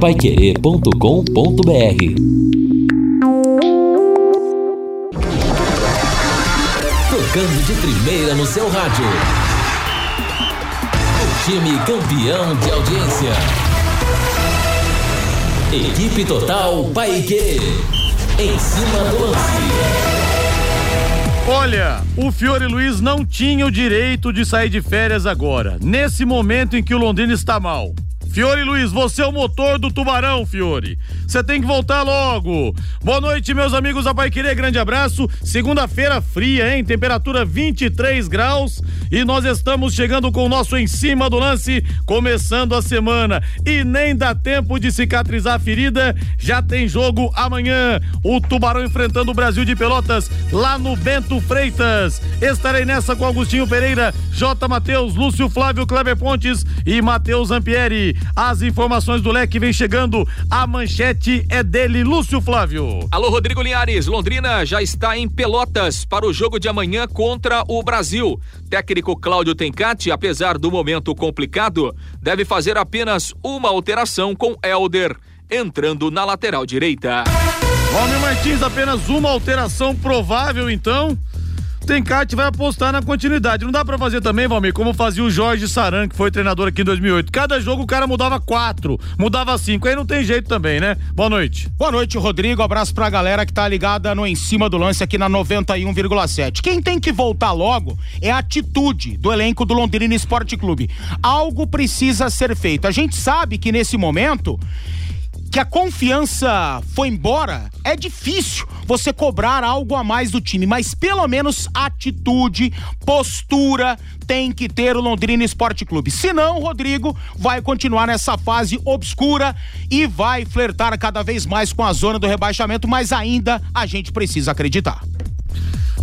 paiquerê.com.br Tocando de primeira no seu rádio. O time campeão de audiência. Equipe Total Paiquerê. Em cima do lance. Olha, o Fiore Luiz não tinha o direito de sair de férias agora, nesse momento em que o Londrina está mal. Fiore Luiz, você é o motor do Tubarão, Fiore. Você tem que voltar logo. Boa noite, meus amigos da Pai Querer. Grande abraço. Segunda-feira fria, hein? Temperatura 23 graus. E nós estamos chegando com o nosso em cima do lance, começando a semana. E nem dá tempo de cicatrizar a ferida. Já tem jogo amanhã. O Tubarão enfrentando o Brasil de Pelotas lá no Bento Freitas. Estarei nessa com Augustinho Pereira, J. Matheus, Lúcio Flávio Kleber Pontes e Matheus Ampieri. As informações do leque vem chegando. A manchete é dele, Lúcio Flávio. Alô, Rodrigo Linhares. Londrina já está em Pelotas para o jogo de amanhã contra o Brasil. Técnico Cláudio Tencati, apesar do momento complicado, deve fazer apenas uma alteração com Elder entrando na lateral direita. Valmir Martins, apenas uma alteração provável então. Tencate vai apostar na continuidade. Não dá para fazer também, Valmir, como fazia o Jorge Saran, que foi treinador aqui em 2008. Cada jogo o cara mudava quatro, mudava cinco. Aí não tem jeito também, né? Boa noite. Boa noite, Rodrigo. Abraço pra galera que tá ligada no Em Cima do Lance aqui na 91,7. Quem tem que voltar logo é a atitude do elenco do Londrina Esporte Clube. Algo precisa ser feito. A gente sabe que nesse momento que a confiança foi embora, é difícil você cobrar algo a mais do time, mas pelo menos atitude, postura tem que ter o Londrina Esporte Clube. Senão, o Rodrigo vai continuar nessa fase obscura e vai flertar cada vez mais com a zona do rebaixamento, mas ainda a gente precisa acreditar.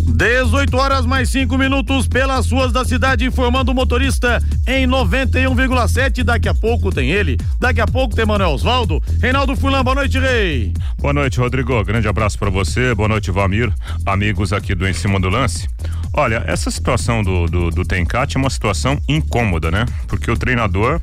18 horas mais 5 minutos pelas ruas da cidade, informando o motorista em 91,7. Daqui a pouco tem ele, daqui a pouco tem Manuel Osvaldo. Reinaldo Fulan, boa noite, Rei. Boa noite, Rodrigo. Grande abraço para você, boa noite, Valmir, amigos aqui do Em Cima do Lance. Olha, essa situação do, do, do Tencate é uma situação incômoda, né? Porque o treinador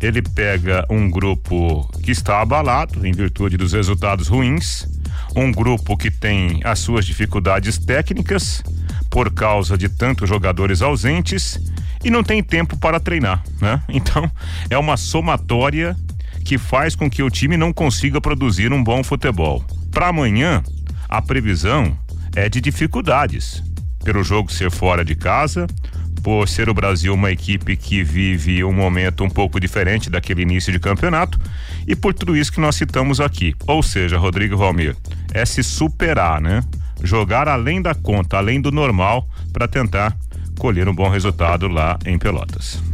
ele pega um grupo que está abalado em virtude dos resultados ruins um grupo que tem as suas dificuldades técnicas por causa de tantos jogadores ausentes e não tem tempo para treinar, né? Então, é uma somatória que faz com que o time não consiga produzir um bom futebol. Para amanhã, a previsão é de dificuldades. Pelo jogo ser fora de casa, por ser o Brasil uma equipe que vive um momento um pouco diferente daquele início de campeonato e por tudo isso que nós citamos aqui. Ou seja, Rodrigo Valmir, é se superar, né? Jogar além da conta, além do normal, para tentar colher um bom resultado lá em Pelotas.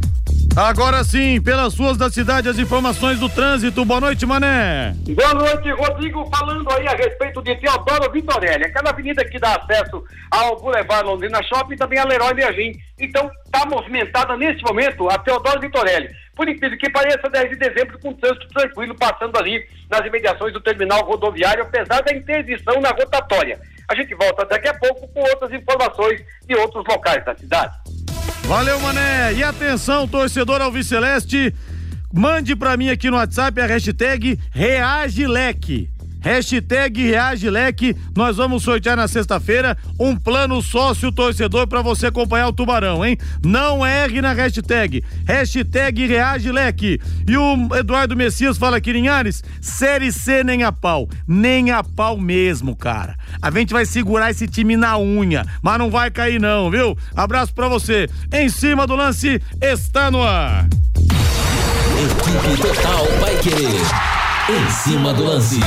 Agora sim, pelas ruas da cidade, as informações do trânsito. Boa noite, Mané. Boa noite, Rodrigo. Falando aí a respeito de Teodoro Vitorelli, aquela avenida que dá acesso ao Boulevard Londrina Shopping e também a Leroy Merlin. Então, está movimentada nesse momento a Teodoro Vitorelli. Por incrível que pareça, 10 de dezembro com trânsito tranquilo passando ali nas imediações do terminal rodoviário, apesar da interdição na rotatória. A gente volta daqui a pouco com outras informações de outros locais da cidade. Valeu, Mané. E atenção, torcedor Alviceleste, mande para mim aqui no WhatsApp a hashtag ReageLeque. Hashtag Reage Leque. Nós vamos sortear na sexta-feira um plano sócio torcedor para você acompanhar o Tubarão, hein? Não erre na hashtag. Hashtag Reage Leque. E o Eduardo Messias fala aqui, Linhares, Série C nem a pau. Nem a pau mesmo, cara. A gente vai segurar esse time na unha, mas não vai cair não, viu? Abraço para você. Em cima do lance, está no ar. Equipe Total vai querer. Em cima do lance.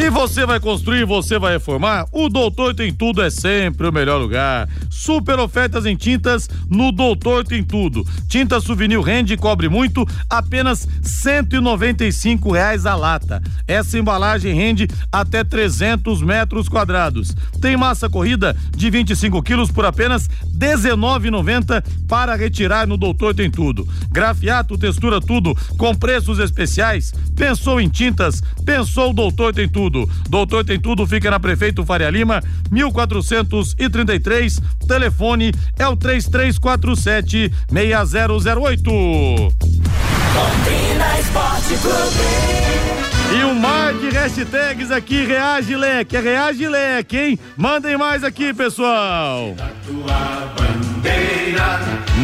E você vai construir, você vai reformar? O Doutor Tem Tudo é sempre o melhor lugar. Super ofertas em tintas no Doutor Tem Tudo. Tinta Souvenir rende e cobre muito, apenas e reais a lata. Essa embalagem rende até 300 metros quadrados. Tem massa corrida de 25 quilos por apenas 19,90 para retirar no Doutor Tem Tudo. Grafiato, textura tudo com preços especiais. Pensou em tintas? Pensou o Doutor Tem Tudo tudo. Doutor tem tudo, fica na Prefeito Faria Lima, 1433. Telefone é o 3347 6008. Londrina Esporte Clube. E um mar de hashtags aqui, reage leque, é reage leque, hein? Mandem mais aqui, pessoal.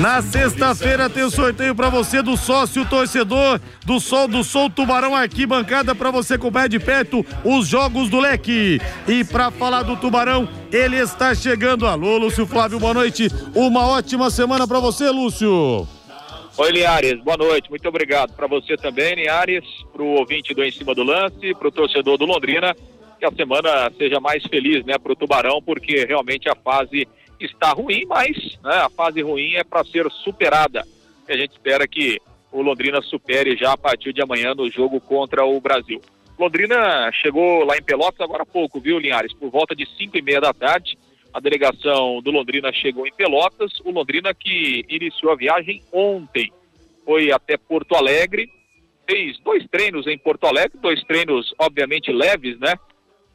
Na sexta-feira tem o sorteio para você do sócio torcedor do Sol do Sol Tubarão Arquibancada para você acompanhar de perto os jogos do Leque. E para falar do Tubarão, ele está chegando. Alô, Lúcio Flávio, boa noite. Uma ótima semana para você, Lúcio. Oi, Linhares, boa noite, muito obrigado. Para você também, Linhares, para o ouvinte do Em Cima do Lance, para o torcedor do Londrina, que a semana seja mais feliz, né, para o Tubarão, porque realmente a fase está ruim, mas né, a fase ruim é para ser superada. E a gente espera que o Londrina supere já a partir de amanhã no jogo contra o Brasil. Londrina chegou lá em Pelotas agora há pouco, viu, Linhares? Por volta de 5 e meia da tarde, a delegação do Londrina chegou em Pelotas. O Londrina que iniciou a viagem ontem. Foi até Porto Alegre, fez dois treinos em Porto Alegre, dois treinos obviamente leves, né?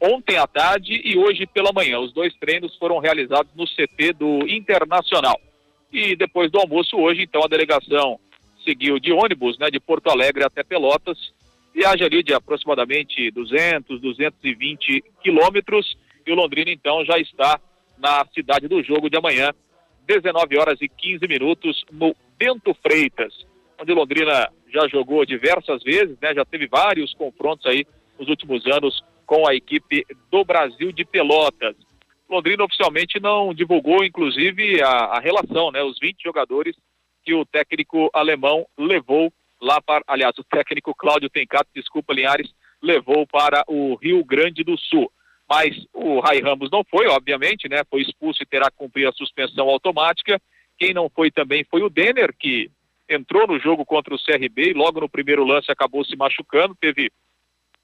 Ontem à tarde e hoje pela manhã. Os dois treinos foram realizados no CT do Internacional. E depois do almoço hoje, então a delegação seguiu de ônibus, né, de Porto Alegre até Pelotas. Viaja ali de aproximadamente 200, 220 quilômetros. E o Londrina então já está na cidade do jogo de amanhã, 19 horas e 15 minutos, no Bento Freitas, onde Londrina já jogou diversas vezes, né? Já teve vários confrontos aí nos últimos anos com a equipe do Brasil de Pelotas. Londrina oficialmente não divulgou, inclusive, a, a relação, né? Os 20 jogadores que o técnico alemão levou lá para, aliás, o técnico Cláudio Tencato, desculpa, Linhares, levou para o Rio Grande do Sul mas o Rai Ramos não foi, obviamente, né? Foi expulso e terá que cumprir a suspensão automática. Quem não foi também foi o Denner, que entrou no jogo contra o CRB e logo no primeiro lance acabou se machucando, teve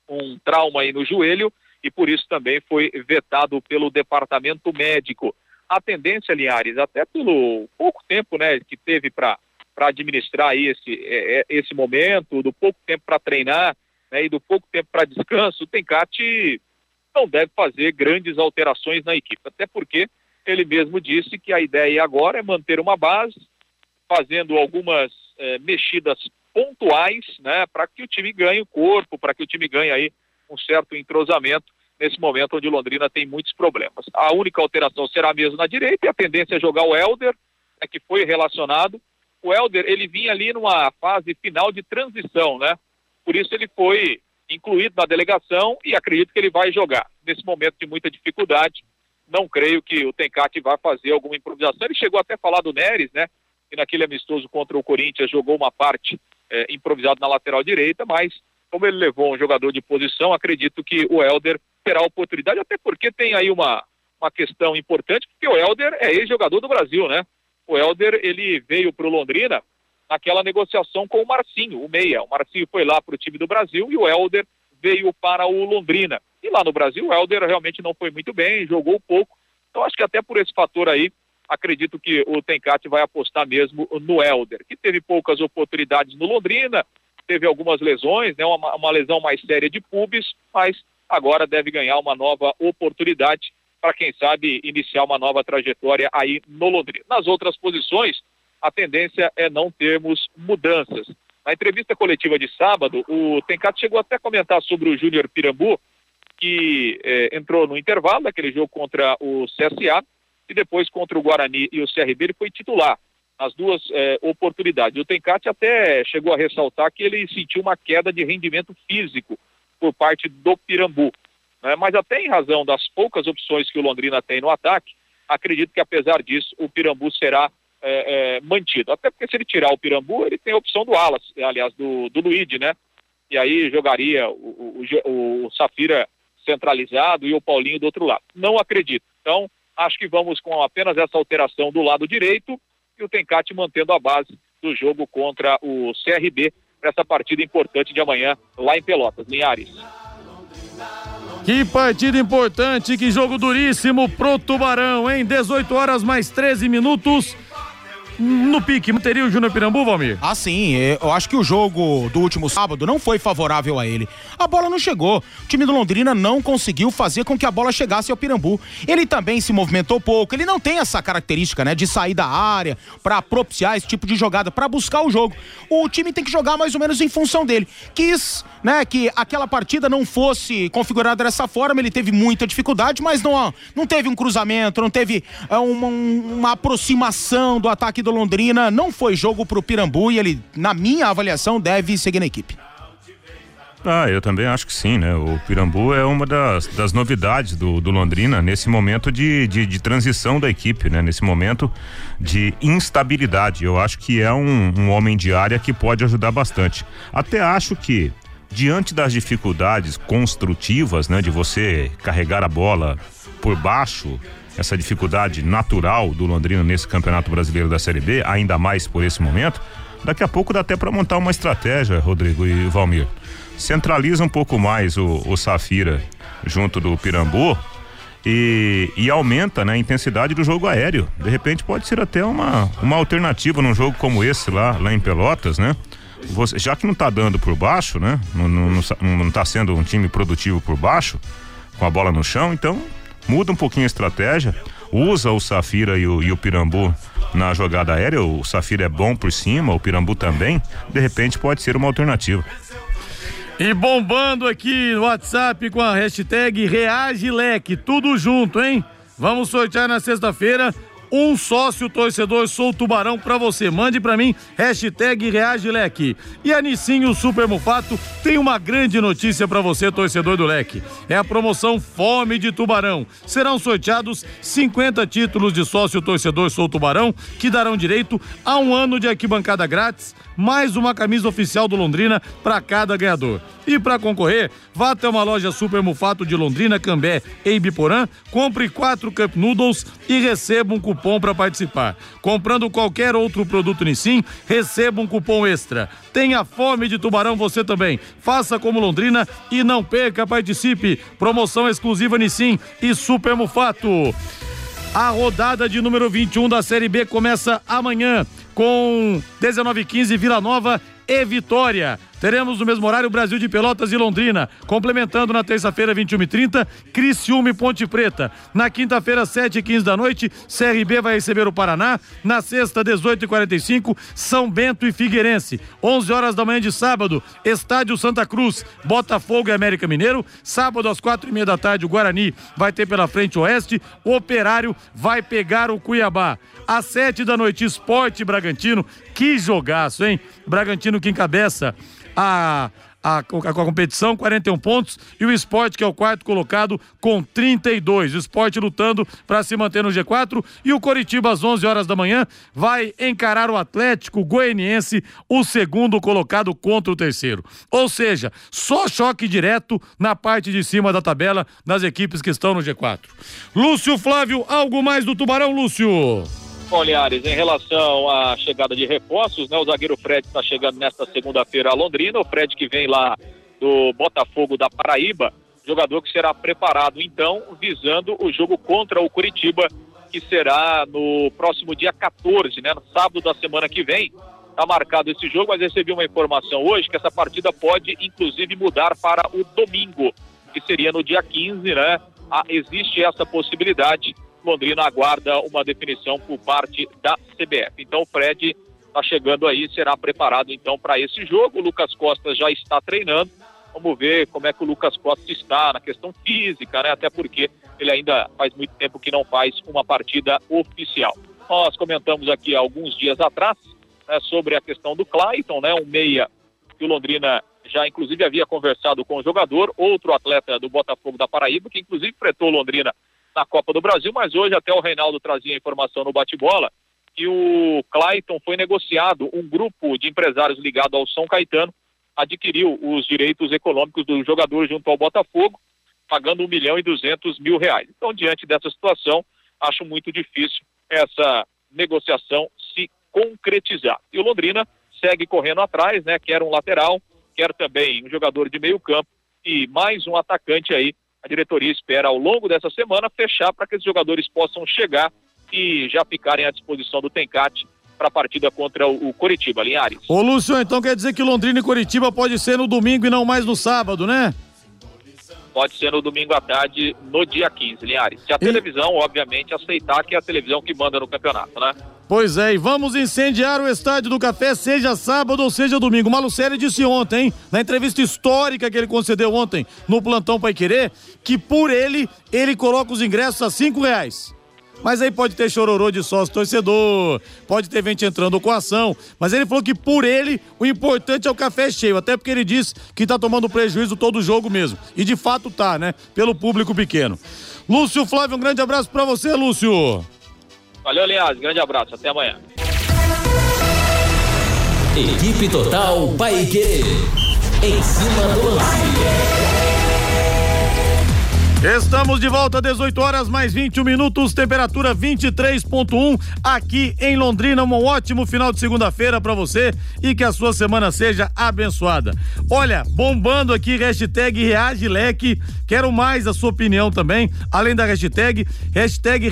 um trauma aí no joelho e por isso também foi vetado pelo departamento médico. A tendência, Linhares, até pelo pouco tempo, né, que teve para administrar esse, é, é, esse momento, do pouco tempo para treinar né, e do pouco tempo para descanso, o Tencate não deve fazer grandes alterações na equipe, até porque ele mesmo disse que a ideia agora é manter uma base, fazendo algumas eh, mexidas pontuais, né, para que o time ganhe o corpo, para que o time ganhe aí um certo entrosamento nesse momento onde Londrina tem muitos problemas. A única alteração será mesmo na direita e a tendência é jogar o Helder, né, que foi relacionado. O Helder, ele vinha ali numa fase final de transição, né? Por isso ele foi incluído na delegação e acredito que ele vai jogar. Nesse momento de muita dificuldade, não creio que o Tencate vá fazer alguma improvisação. Ele chegou até a falar do Neres, né? Que naquele amistoso contra o Corinthians jogou uma parte é, improvisado na lateral direita, mas como ele levou um jogador de posição, acredito que o Helder terá oportunidade, até porque tem aí uma, uma questão importante, porque o Helder é ex-jogador do Brasil, né? O Helder, ele veio para o Londrina naquela negociação com o Marcinho, o meia. O Marcinho foi lá para o time do Brasil e o Helder veio para o Londrina. E lá no Brasil, o Helder realmente não foi muito bem, jogou pouco. Então, acho que até por esse fator aí, acredito que o Tencate vai apostar mesmo no Helder, que teve poucas oportunidades no Londrina, teve algumas lesões, né, uma, uma lesão mais séria de pubis, mas agora deve ganhar uma nova oportunidade para, quem sabe, iniciar uma nova trajetória aí no Londrina. Nas outras posições, a tendência é não termos mudanças. Na entrevista coletiva de sábado, o Tencato chegou até a comentar sobre o Júnior Pirambu, que eh, entrou no intervalo daquele jogo contra o CSA e depois contra o Guarani e o CRB ele foi titular nas duas eh, oportunidades. O Tencate até chegou a ressaltar que ele sentiu uma queda de rendimento físico por parte do Pirambu. Né? Mas até em razão das poucas opções que o Londrina tem no ataque, acredito que apesar disso o Pirambu será é, é, mantido. Até porque se ele tirar o Pirambu, ele tem a opção do Alas, aliás, do, do Luigi, né? E aí jogaria o, o, o Safira centralizado e o Paulinho do outro lado. Não acredito. Então, acho que vamos com apenas essa alteração do lado direito e o Tencate mantendo a base do jogo contra o CRB para essa partida importante de amanhã lá em Pelotas, Linhares. Que partida importante, que jogo duríssimo pro Tubarão, hein? 18 horas mais 13 minutos. No pique, teria o Júnior Pirambu, Valmir? Ah, sim. é, Eu acho que o jogo do último sábado não foi favorável a ele. A bola não chegou. O time do Londrina não conseguiu fazer com que a bola chegasse ao Pirambu. Ele também se movimentou pouco. Ele não tem essa característica, né, de sair da área pra propiciar esse tipo de jogada, pra buscar o jogo. O time tem que jogar mais ou menos em função dele. Quis, né, que aquela partida não fosse configurada dessa forma. Ele teve muita dificuldade, mas não, não teve um cruzamento, não teve é, uma, uma aproximação do ataque do Londrina. Não foi jogo pro Pirambu e ele, na minha avaliação, deve seguir na equipe. Ah, eu também acho que sim, né? O Pirambu é uma das, das novidades do, do Londrina nesse momento de, de, de transição da equipe, né? Nesse momento de instabilidade. Eu acho que é um, um homem de área que pode ajudar bastante. Até acho que diante das dificuldades construtivas, né? De você carregar a bola por baixo, essa dificuldade natural do Londrina nesse Campeonato Brasileiro da Série B, ainda mais por esse momento, daqui a pouco dá até para montar uma estratégia, Rodrigo e Valmir. Centraliza um pouco mais o, o Safira junto do Pirambu e, e aumenta né, a intensidade do jogo aéreo. De repente pode ser até uma, uma alternativa num jogo como esse lá, lá em Pelotas, né? Você, já que não tá dando por baixo, né? Não, não, não, não tá sendo um time produtivo por baixo, com a bola no chão, então muda um pouquinho a estratégia, usa o Safira e o, e o Pirambu na jogada aérea, o Safira é bom por cima, o Pirambu também, de repente pode ser uma alternativa. E bombando aqui no WhatsApp com a hashtag ReageLeque, tudo junto, hein? Vamos sortear na sexta-feira um sócio torcedor Sou Tubarão pra você. Mande pra mim, hashtag ReageLeque. E a Nissinho Super Mufato tem uma grande notícia pra você, torcedor do Leque. É a promoção Fome de Tubarão. Serão sorteados 50 títulos de sócio torcedor Sou Tubarão, que darão direito a um ano de arquibancada grátis, mais uma camisa oficial do Londrina para cada ganhador. E para concorrer, vá até uma loja Super Mufato de Londrina, Cambé e Ibiporã, compre quatro Cup Noodles e receba um cupom para participar. Comprando qualquer outro produto Nissin, receba um cupom extra. Tenha fome de tubarão você também. Faça como Londrina e não perca, participe. Promoção exclusiva Nissin e Super Mufato. A rodada de número 21 da Série B começa amanhã com 19:15 Vila Nova e Vitória. Teremos no mesmo horário Brasil de Pelotas e Londrina, complementando na terça-feira 21h30 Criciúma e Ponte Preta. Na quinta-feira 7h15 da noite, CRB vai receber o Paraná. Na sexta 18h45 São Bento e Figueirense. 11 horas da manhã de sábado, Estádio Santa Cruz, Botafogo e América Mineiro. Sábado às quatro e meia da tarde o Guarani vai ter pela frente o Oeste. O Operário vai pegar o Cuiabá. Às sete da noite, Esporte Bragantino. Que jogaço, hein? Bragantino que encabeça a, a, a, competição, 41 pontos, e o esporte, que é o quarto colocado, com 32. O esporte lutando para se manter no G4. E o Coritiba, às 11 horas da manhã, vai encarar o Atlético Goianiense, o segundo colocado contra o terceiro. Ou seja, só choque direto na parte de cima da tabela das equipes que estão no G4. Lúcio Flávio, algo mais do Tubarão, Lúcio? Bom, Linhares, em relação à chegada de reforços, né? O zagueiro Fred está chegando nesta segunda-feira a Londrina, o Fred que vem lá do Botafogo da Paraíba, jogador que será preparado então visando o jogo contra o Curitiba, que será no próximo dia 14, né? No sábado da semana que vem. Está marcado esse jogo, mas recebi uma informação hoje que essa partida pode inclusive mudar para o domingo, que seria no dia 15, né? Ah, existe essa possibilidade. Londrina aguarda uma definição por parte da CBF. Então o Fred está chegando aí, será preparado então para esse jogo. O Lucas Costa já está treinando. Vamos ver como é que o Lucas Costa está na questão física, né? Até porque ele ainda faz muito tempo que não faz uma partida oficial. Nós comentamos aqui alguns dias atrás né, sobre a questão do Clayton, né? Um meia que o Londrina já inclusive havia conversado com o jogador, outro atleta do Botafogo da Paraíba, que inclusive enfrentou Londrina na Copa do Brasil, mas hoje até o Reinaldo trazia informação no bate-bola que o Clayton foi negociado, um grupo de empresários ligado ao São Caetano adquiriu os direitos econômicos do jogador junto ao Botafogo, pagando um milhão e duzentos mil reais. Então, diante dessa situação, acho muito difícil essa negociação se concretizar. E o Londrina segue correndo atrás, né? Quer um lateral, quer também um jogador de meio campo e mais um atacante aí a diretoria espera ao longo dessa semana fechar para que esses jogadores possam chegar e já ficarem à disposição do Tencate para a partida contra o, o Coritiba, Linhares. Ô Lúcio, então quer dizer que Londrina e Coritiba pode ser no domingo e não mais no sábado, né? Pode ser no domingo à tarde, no dia 15, Linhares. Se a televisão, obviamente, aceitar que é a televisão que manda no campeonato, né? Pois é, e vamos incendiar o estádio do Café, seja sábado ou seja domingo. Malucelli disse ontem, hein, na entrevista histórica que ele concedeu ontem no plantão Pai Querer, que por ele, ele coloca os ingressos a cinco reais. Mas aí pode ter chororô de sócio torcedor, pode ter gente entrando com ação. Mas ele falou que por ele, o importante é o café cheio. Até porque ele disse que tá tomando prejuízo todo o jogo mesmo. E de fato tá, né? Pelo público pequeno. Lúcio Flávio, um grande abraço para você, Lúcio. Valeu, Linhares. Grande abraço. Até amanhã. Equipe Total Paique. Em cima do lance. Estamos de volta, 18 horas mais 21 minutos, temperatura 23.1 aqui em Londrina. Um ótimo final de segunda-feira para você e que a sua semana seja abençoada. Olha, bombando aqui, hashtag Reage Leque. Quero mais a sua opinião também, além da hashtag, hashtag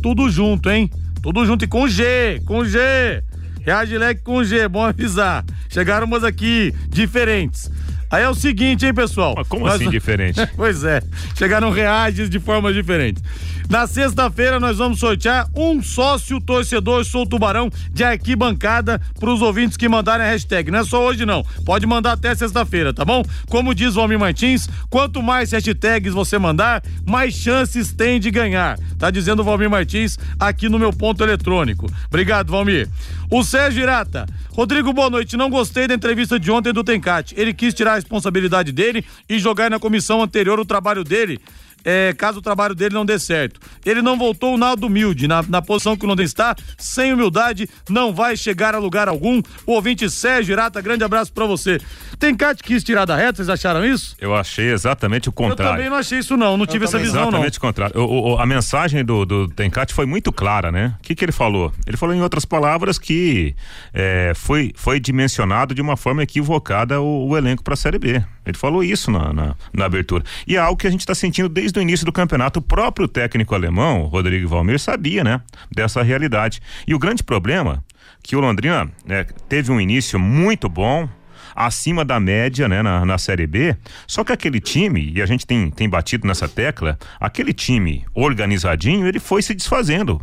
tudo junto, hein? Tudo junto e com G, com G. Reage Leque com G, bom avisar. Chegaram umas aqui diferentes. Aí é o seguinte, hein, pessoal? Mas como nós... assim diferente? pois é, chegaram reagens de formas diferentes. Na sexta-feira nós vamos sortear um sócio torcedor Sou Tubarão de arquibancada para os ouvintes que mandarem a hashtag. Não é só hoje não, pode mandar até sexta-feira, tá bom? Como diz o Almir Martins, quanto mais hashtags você mandar, mais chances tem de ganhar. Tá dizendo o Valmir Martins aqui no meu ponto eletrônico. Obrigado, Valmir. O Sérgio Irata. Rodrigo, boa noite. Não gostei da entrevista de ontem do Tencate. Ele quis tirar a responsabilidade dele e jogar na comissão anterior o trabalho dele é, caso o trabalho dele não dê certo. Ele não voltou nada humilde na, na posição que o Londrina está, sem humildade, não vai chegar a lugar algum. O ouvinte Sérgio Irata, grande abraço para você. Tem Cate quis tirar da reta, vocês acharam isso? Eu achei exatamente o contrário. Eu também não achei isso não, não tive essa visão exatamente não. Exatamente o contrário. O, o, a mensagem do, do Tencate foi muito clara, né? O que que ele falou? Ele falou em outras palavras que é, foi, foi dimensionado de uma forma equivocada o, o elenco para a Série B. Ele falou isso na, na, na, abertura. E é algo que a gente está sentindo desde o início do campeonato. O próprio técnico alemão, Rodrigo Valmir, sabia, né? Dessa realidade. E o grande problema que o Londrina né, teve um início muito bom, acima da média, né, na, na Série B. Só que aquele time, e a gente tem, tem batido nessa tecla, aquele time organizadinho, ele foi se desfazendo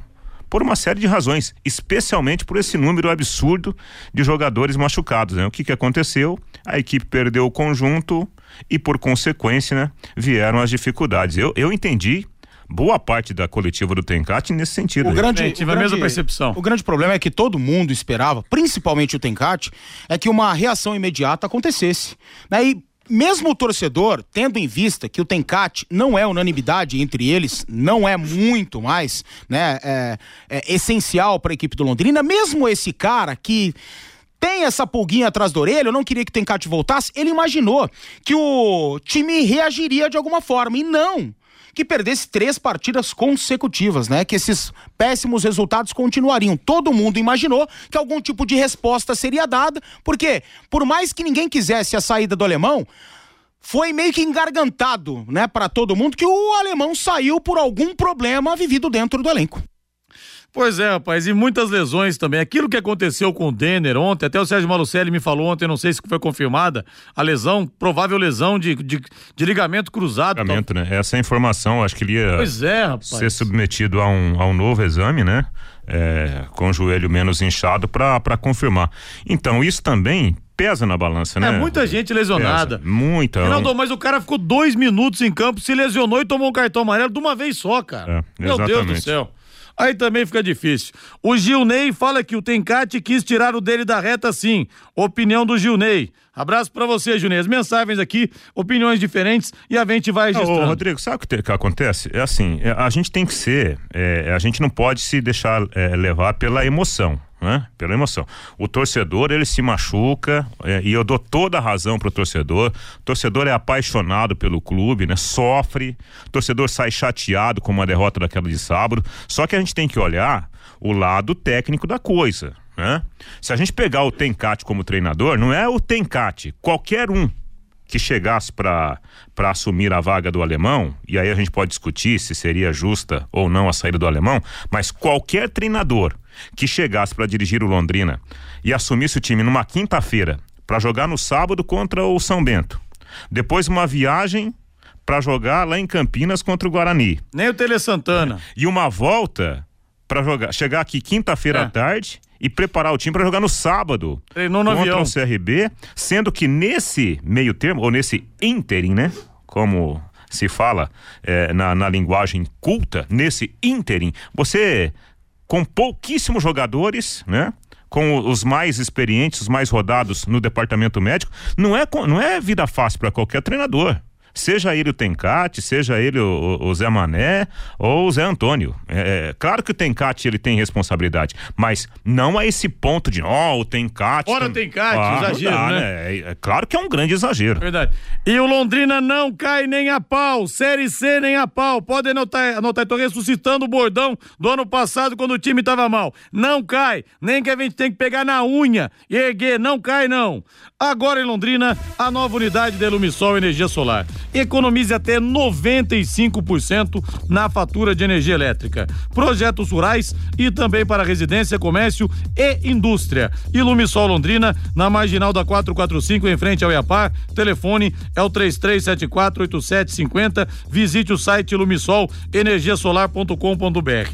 por uma série de razões, especialmente por esse número absurdo de jogadores machucados. Né? O que, que aconteceu? A equipe perdeu o conjunto e, por consequência, né, vieram as dificuldades. Eu, eu entendi boa parte da coletiva do Tencate nesse sentido. O grande, é, tive a mesma percepção. O grande problema é que todo mundo esperava, principalmente o Tencate, é que uma reação imediata acontecesse. Né? E mesmo o torcedor, tendo em vista que o Tencate não é unanimidade entre eles, não é muito mais, né, é, é essencial para a equipe do Londrina, mesmo esse cara que tem essa pulguinha atrás da orelha, eu não queria que Tencate voltasse, ele imaginou que o time reagiria de alguma forma, e não que perdesse três partidas consecutivas, né? Que esses péssimos resultados continuariam. Todo mundo imaginou que algum tipo de resposta seria dada, porque por mais que ninguém quisesse a saída do alemão, foi meio que engargantado, né, para todo mundo que o alemão saiu por algum problema vivido dentro do elenco. Pois é, rapaz, e muitas lesões também. Aquilo que aconteceu com o Denner ontem, até o Sérgio Malucelli me falou ontem, não sei se foi confirmada, a lesão, provável lesão de, de, de ligamento cruzado. Ligamento, né? Essa informação, acho que ele ia pois é, rapaz. ser submetido a um, a um novo exame, né? É, com o joelho menos inchado para confirmar. Então, isso também pesa na balança, né? É muita gente lesionada. Pesa, muita. Ronaldo, mas o cara ficou dois minutos em campo, se lesionou e tomou um cartão amarelo de uma vez só, cara. É, Meu Deus do céu. Aí também fica difícil. O Gilney fala que o Tencate quis tirar o dele da reta sim. Opinião do Gilney. Abraço para você, Gilney. As mensagens aqui, opiniões diferentes e a gente vai registrando. Ô, Rodrigo, sabe o que, que, acontece? É assim, é, a gente tem que ser, é, a gente não pode se deixar é, levar pela emoção né? Pela emoção. O torcedor, ele se machuca, é, e eu dou toda a razão pro torcedor. O torcedor é apaixonado pelo clube, né? Sofre, o torcedor sai chateado com uma derrota daquela de sábado. Só que a gente tem que olhar o lado técnico da coisa, né? Se a gente pegar o Tencate como treinador, não é o Tencate, qualquer um que chegasse para assumir a vaga do alemão, e aí a gente pode discutir se seria justa ou não a saída do alemão, mas qualquer treinador que chegasse para dirigir o Londrina e assumisse o time numa quinta-feira para jogar no sábado contra o São Bento, depois uma viagem para jogar lá em Campinas contra o Guarani. Nem o Tele Santana. E uma volta para jogar, chegar aqui quinta-feira é. à tarde e preparar o time para jogar no sábado Treinou no contra avião. o CRB, sendo que nesse meio termo, ou nesse ínterim, né? Como se fala é, na, na linguagem culta, nesse ínterim, você com pouquíssimos jogadores, né? com os mais experientes, os mais rodados no departamento médico, não é, não é vida fácil para qualquer treinador seja ele o Tencate, seja ele o, o, Zé Mané ou o Zé Antônio. É, é, claro que o Tencate ele tem responsabilidade, mas não a esse ponto de, ó, oh, o Tencate. Ora, tem... Tencate, ah, exagero, dá, né? né? É, é, claro que é um grande exagero. Verdade. E o Londrina não cai nem a pau, Série C nem a pau. Pode anotar, anotar, estou ressuscitando o bordão do ano passado quando o time estava mal. Não cai, nem que a gente tem que pegar na unha e erguer, não cai não. Agora em Londrina, a nova unidade de Lumisol Energia Solar. Economize até 95% na fatura de energia elétrica. Projetos rurais e também para residência, comércio e indústria. Ilumisol Londrina, na marginal da 445, em frente ao Iapar. Telefone é o 33748750. Visite o site Ilumisol energiasolar.com.br.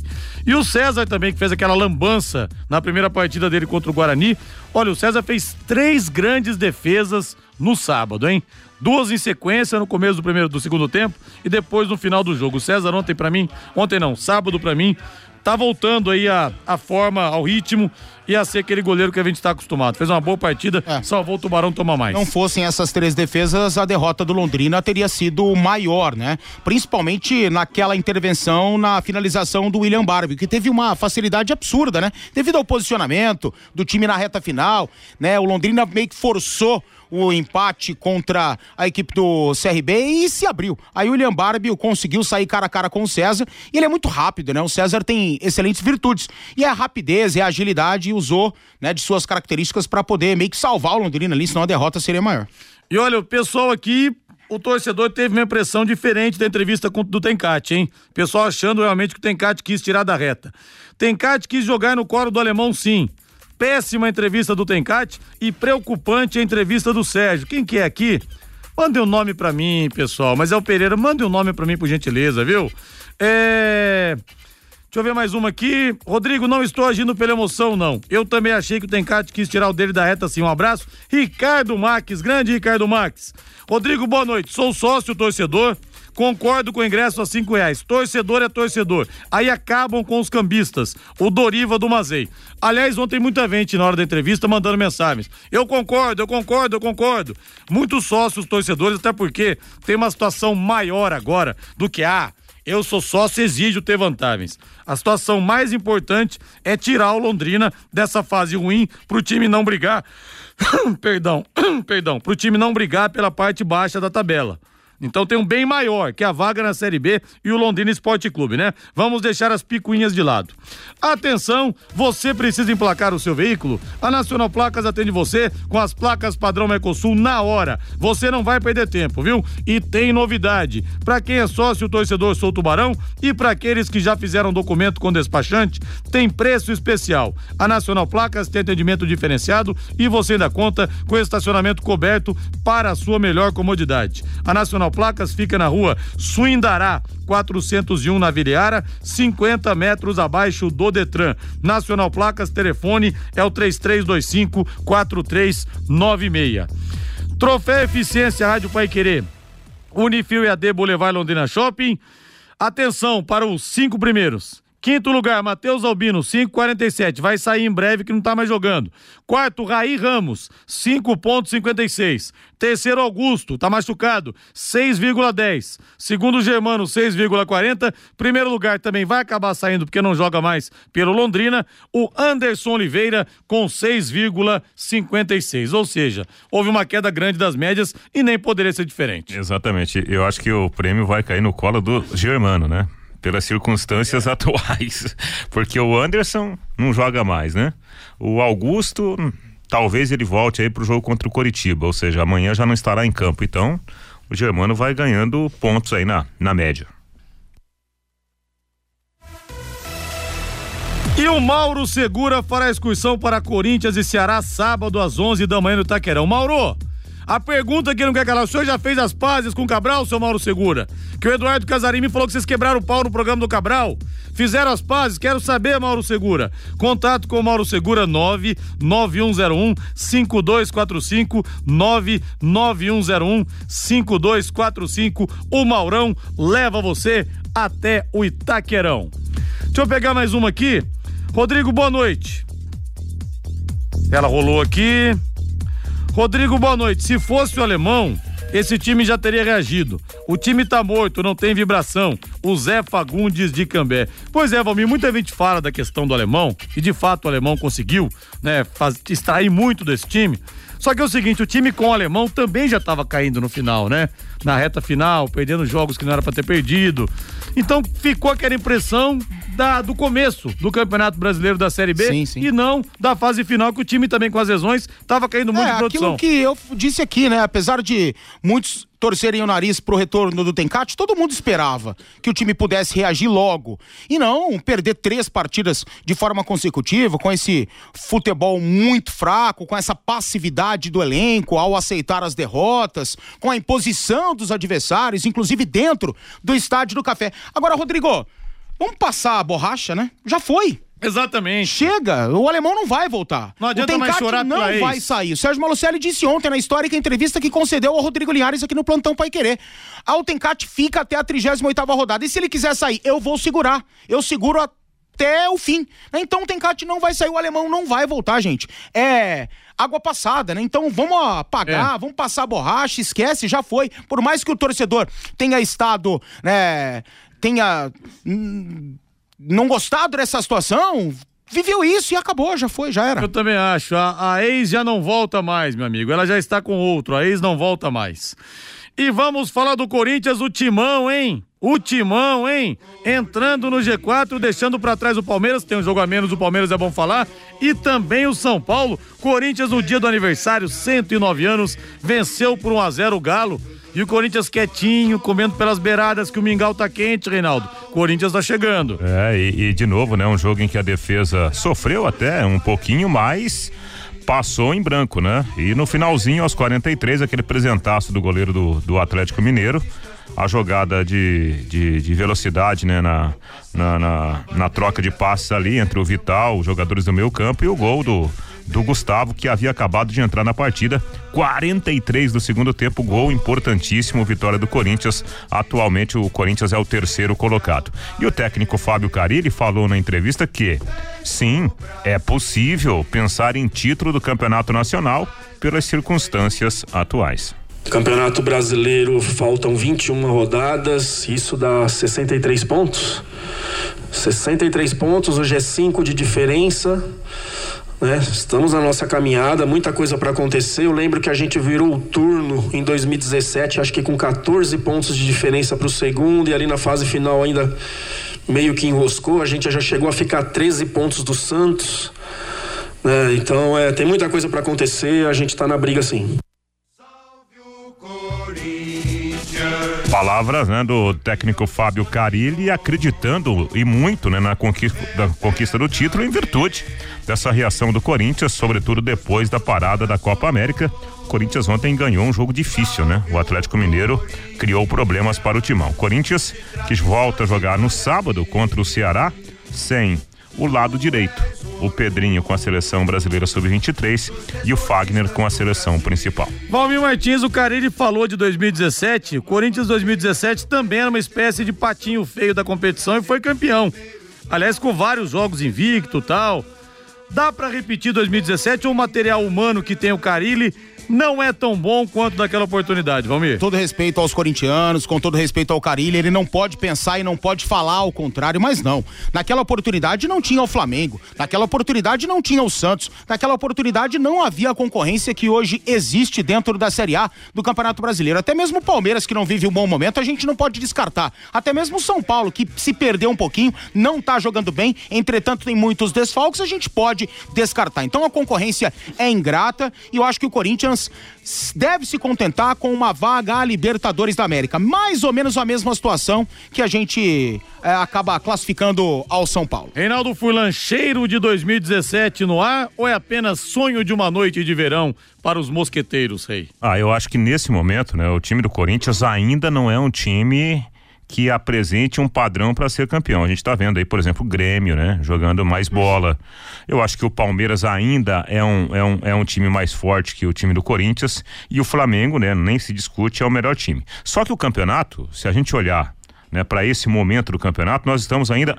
E o César também, que fez aquela lambança na primeira partida dele contra o Guarani. Olha, o César fez três grandes defesas no sábado, hein? Duas em sequência no começo do primeiro do segundo tempo e depois no final do jogo. O César ontem para mim, ontem não, sábado para mim, tá voltando aí a, a forma, ao ritmo e a ser aquele goleiro que a gente está acostumado. Fez uma boa partida, é. salvou o Tubarão tomar mais. Não fossem essas três defesas, a derrota do Londrina teria sido maior, né? Principalmente naquela intervenção na finalização do William Barbie, que teve uma facilidade absurda, né? Devido ao posicionamento do time na reta final, né? O Londrina meio que forçou o empate contra a equipe do CRB e se abriu. Aí o William Barbie conseguiu sair cara a cara com o César e ele é muito rápido, né? O César tem excelentes virtudes e a rapidez e a agilidade usou, né, de suas características para poder meio que salvar o Londrina ali, senão a derrota seria maior. E olha, o pessoal aqui o torcedor teve uma impressão diferente da entrevista do Tencate, hein? Pessoal achando realmente que o Tencate quis tirar da reta. Tencate quis jogar no coro do alemão, sim péssima entrevista do Tencate e preocupante a entrevista do Sérgio. Quem que é aqui? Mande um nome para mim, pessoal. Mas é o Pereira, mande um nome para mim, por gentileza, viu? É. Deixa eu ver mais uma aqui. Rodrigo, não estou agindo pela emoção, não. Eu também achei que o Tencate quis tirar o dele da reta, assim. Um abraço. Ricardo Max, grande Ricardo Max. Rodrigo, boa noite. Sou sócio torcedor. Concordo com o ingresso a cinco reais. Torcedor é torcedor. Aí acabam com os cambistas. O Doriva do Mazei. Aliás, ontem muita gente na hora da entrevista mandando mensagens. Eu concordo, eu concordo, eu concordo. Muitos sócios torcedores, até porque tem uma situação maior agora do que a ah, eu sou sócio, exijo ter vantagens. A situação mais importante é tirar o Londrina dessa fase ruim pro time não brigar. perdão, perdão, pro time não brigar pela parte baixa da tabela. Então tem um bem maior, que é a vaga na Série B e o Londrina Esporte Clube, né? Vamos deixar as picuinhas de lado. Atenção, você precisa emplacar o seu veículo? A Nacional Placas atende você com as placas padrão Mercosul na hora. Você não vai perder tempo, viu? E tem novidade. Para quem é sócio torcedor Sou Tubarão e para aqueles que já fizeram documento com despachante, tem preço especial. A Nacional Placas tem atendimento diferenciado e você ainda conta com estacionamento coberto para a sua melhor comodidade. A Nacional Placas fica na rua Suindará, 401 na Viriara, 50 metros abaixo do Detran. Nacional Placas, telefone é o 3325 4396. Troféu Eficiência Rádio Pai Querer. Unifil e AD Boulevard Londrina Shopping. Atenção para os cinco primeiros. Quinto lugar, Matheus Albino, 5,47. Vai sair em breve que não tá mais jogando. Quarto, Raí Ramos, 5,56. Terceiro, Augusto, tá machucado, 6,10. Segundo, Germano, 6,40. Primeiro lugar também vai acabar saindo porque não joga mais pelo Londrina. O Anderson Oliveira com 6,56. Ou seja, houve uma queda grande das médias e nem poderia ser diferente. Exatamente. Eu acho que o prêmio vai cair no colo do Germano, né? Pelas circunstâncias é. atuais. Porque o Anderson não joga mais, né? O Augusto talvez ele volte aí pro jogo contra o Coritiba, ou seja, amanhã já não estará em campo. Então, o Germano vai ganhando pontos aí na, na média. E o Mauro Segura fará excursão para Corinthians e Ceará sábado às 11 da manhã no Taquerão. Mauro, a pergunta que não quer calar, o senhor já fez as pazes com o Cabral, seu Mauro Segura? Que o Eduardo Casarim me falou que vocês quebraram o pau no programa do Cabral. Fizeram as pazes? Quero saber, Mauro Segura. Contato com o Mauro Segura 99101 5245 99101 5245. O Maurão leva você até o Itaquerão. Deixa eu pegar mais uma aqui. Rodrigo, boa noite. Ela rolou aqui. Rodrigo, boa noite. Se fosse o alemão, esse time já teria reagido. O time tá morto, não tem vibração. O Zé Fagundes de Cambé. Pois é, Valmir, muita gente fala da questão do alemão, e de fato o alemão conseguiu, né, faz, extrair muito desse time. Só que é o seguinte, o time com o alemão também já estava caindo no final, né? Na reta final, perdendo jogos que não era para ter perdido. Então ficou aquela impressão da, do começo do Campeonato Brasileiro da Série B Sim, sim. e não da fase final que o time também com as lesões estava caindo muito é, de produção. aquilo que eu disse aqui, né? Apesar de muitos torcerem o nariz pro retorno do Tencate, todo mundo esperava que o time pudesse reagir logo. E não perder três partidas de forma consecutiva, com esse futebol muito fraco, com essa passividade do elenco ao aceitar as derrotas, com a imposição dos adversários, inclusive dentro do estádio do Café. Agora, Rodrigo, vamos passar a borracha, né? Já foi. Exatamente. Chega, o alemão não vai voltar. Não adianta o mais chorar não ex. vai sair. O Sérgio Malucelli disse ontem na histórica entrevista que concedeu ao Rodrigo Linhares aqui no Plantão Pai Querer. A Tencate fica até a 38ª rodada. E se ele quiser sair, eu vou segurar. Eu seguro até o fim. Então o Tencate não vai sair, o alemão não vai voltar, gente. É água passada, né? Então vamos apagar, É. vamos passar a borracha, esquece, já foi. Por mais que o torcedor tenha estado, né, tenha hum, não gostado dessa situação, viveu isso e acabou, já foi, já era. Eu também acho. A, a ex já não volta mais, meu amigo. Ela já está com outro. A ex não volta mais. E vamos falar do Corinthians, o Timão, hein? O Timão, hein? Entrando no G4, deixando pra trás o Palmeiras. Tem um jogo a menos, o Palmeiras é bom falar. E também o São Paulo. Corinthians, no dia do aniversário, 109 anos, venceu por 1 a 0 o Galo. E o Corinthians quietinho, comendo pelas beiradas, que o mingau tá quente, Reinaldo. Corinthians tá chegando. É, e, e de novo, né? Um jogo em que a defesa sofreu até um pouquinho, mas passou em branco, né? E no finalzinho, aos 43, aquele presentaço do goleiro do, do Atlético Mineiro. A jogada de, de, de velocidade, né? Na, na, na, na troca de passes ali entre o Vital, os jogadores do meio campo, e o gol do, do Gustavo, que havia acabado de entrar na partida. 43 do segundo tempo, gol importantíssimo, vitória do Corinthians. Atualmente o Corinthians é o terceiro colocado. E o técnico Fábio Carilli falou na entrevista que, sim, é possível pensar em título do Campeonato Nacional pelas circunstâncias atuais. Campeonato Brasileiro faltam 21 rodadas, isso dá 63 pontos. 63 pontos, hoje é 5 de diferença. Né? Estamos na nossa caminhada, muita coisa para acontecer. Eu lembro que a gente virou o turno em 2017, acho que com 14 pontos de diferença para o segundo, e ali na fase final ainda meio que enroscou. A gente já chegou a ficar 13 pontos do Santos. né? Então é, tem muita coisa para acontecer, a gente está na briga sim. Palavras né, do técnico Fábio Carilli acreditando e muito né, na conquista, da conquista do título em virtude dessa reação do Corinthians, sobretudo depois da parada da Copa América. O Corinthians ontem ganhou um jogo difícil, né? O Atlético Mineiro criou problemas para o Timão. Corinthians que volta a jogar no sábado contra o Ceará sem o lado direito. O Pedrinho com a seleção brasileira sub-23 e o Fagner com a seleção principal. Valmir Martins, o Carilli falou de 2017. O Corinthians 2017 também era uma espécie de patinho feio da competição e foi campeão. Aliás, com vários jogos invicto tal. Dá pra repetir 2017 ou o material humano que tem o Carilli não é tão bom quanto daquela oportunidade, Valmir. Todo respeito aos corintianos, com todo respeito ao Carilli, ele não pode pensar e não pode falar ao contrário, mas não. Naquela oportunidade não tinha o Flamengo, naquela oportunidade não tinha o Santos, naquela oportunidade não havia a concorrência que hoje existe dentro da Série A do Campeonato Brasileiro. Até mesmo o Palmeiras, que não vive um bom momento, a gente não pode descartar. Até mesmo o São Paulo, que se perdeu um pouquinho, não tá jogando bem, entretanto tem muitos desfalques, a gente pode descartar. Então a concorrência é ingrata e eu acho que o Corinthians deve se contentar com uma vaga à Libertadores da América. Mais ou menos a mesma situação que a gente é, acaba classificando ao São Paulo. Reinaldo Furlan, cheiro de 2017 no ar ou é apenas sonho de uma noite de verão para os mosqueteiros, Rei? Ah, eu acho que nesse momento, né, o time do Corinthians ainda não é um time que apresente um padrão para ser campeão. A gente está vendo aí, por exemplo, o Grêmio, né? Jogando mais bola. Eu acho que o Palmeiras ainda é um, é um, é um time mais forte que o time do Corinthians. E o Flamengo, né? Nem se discute, é o melhor time. Só que o campeonato, se a gente olhar né, para esse momento do campeonato, nós estamos ainda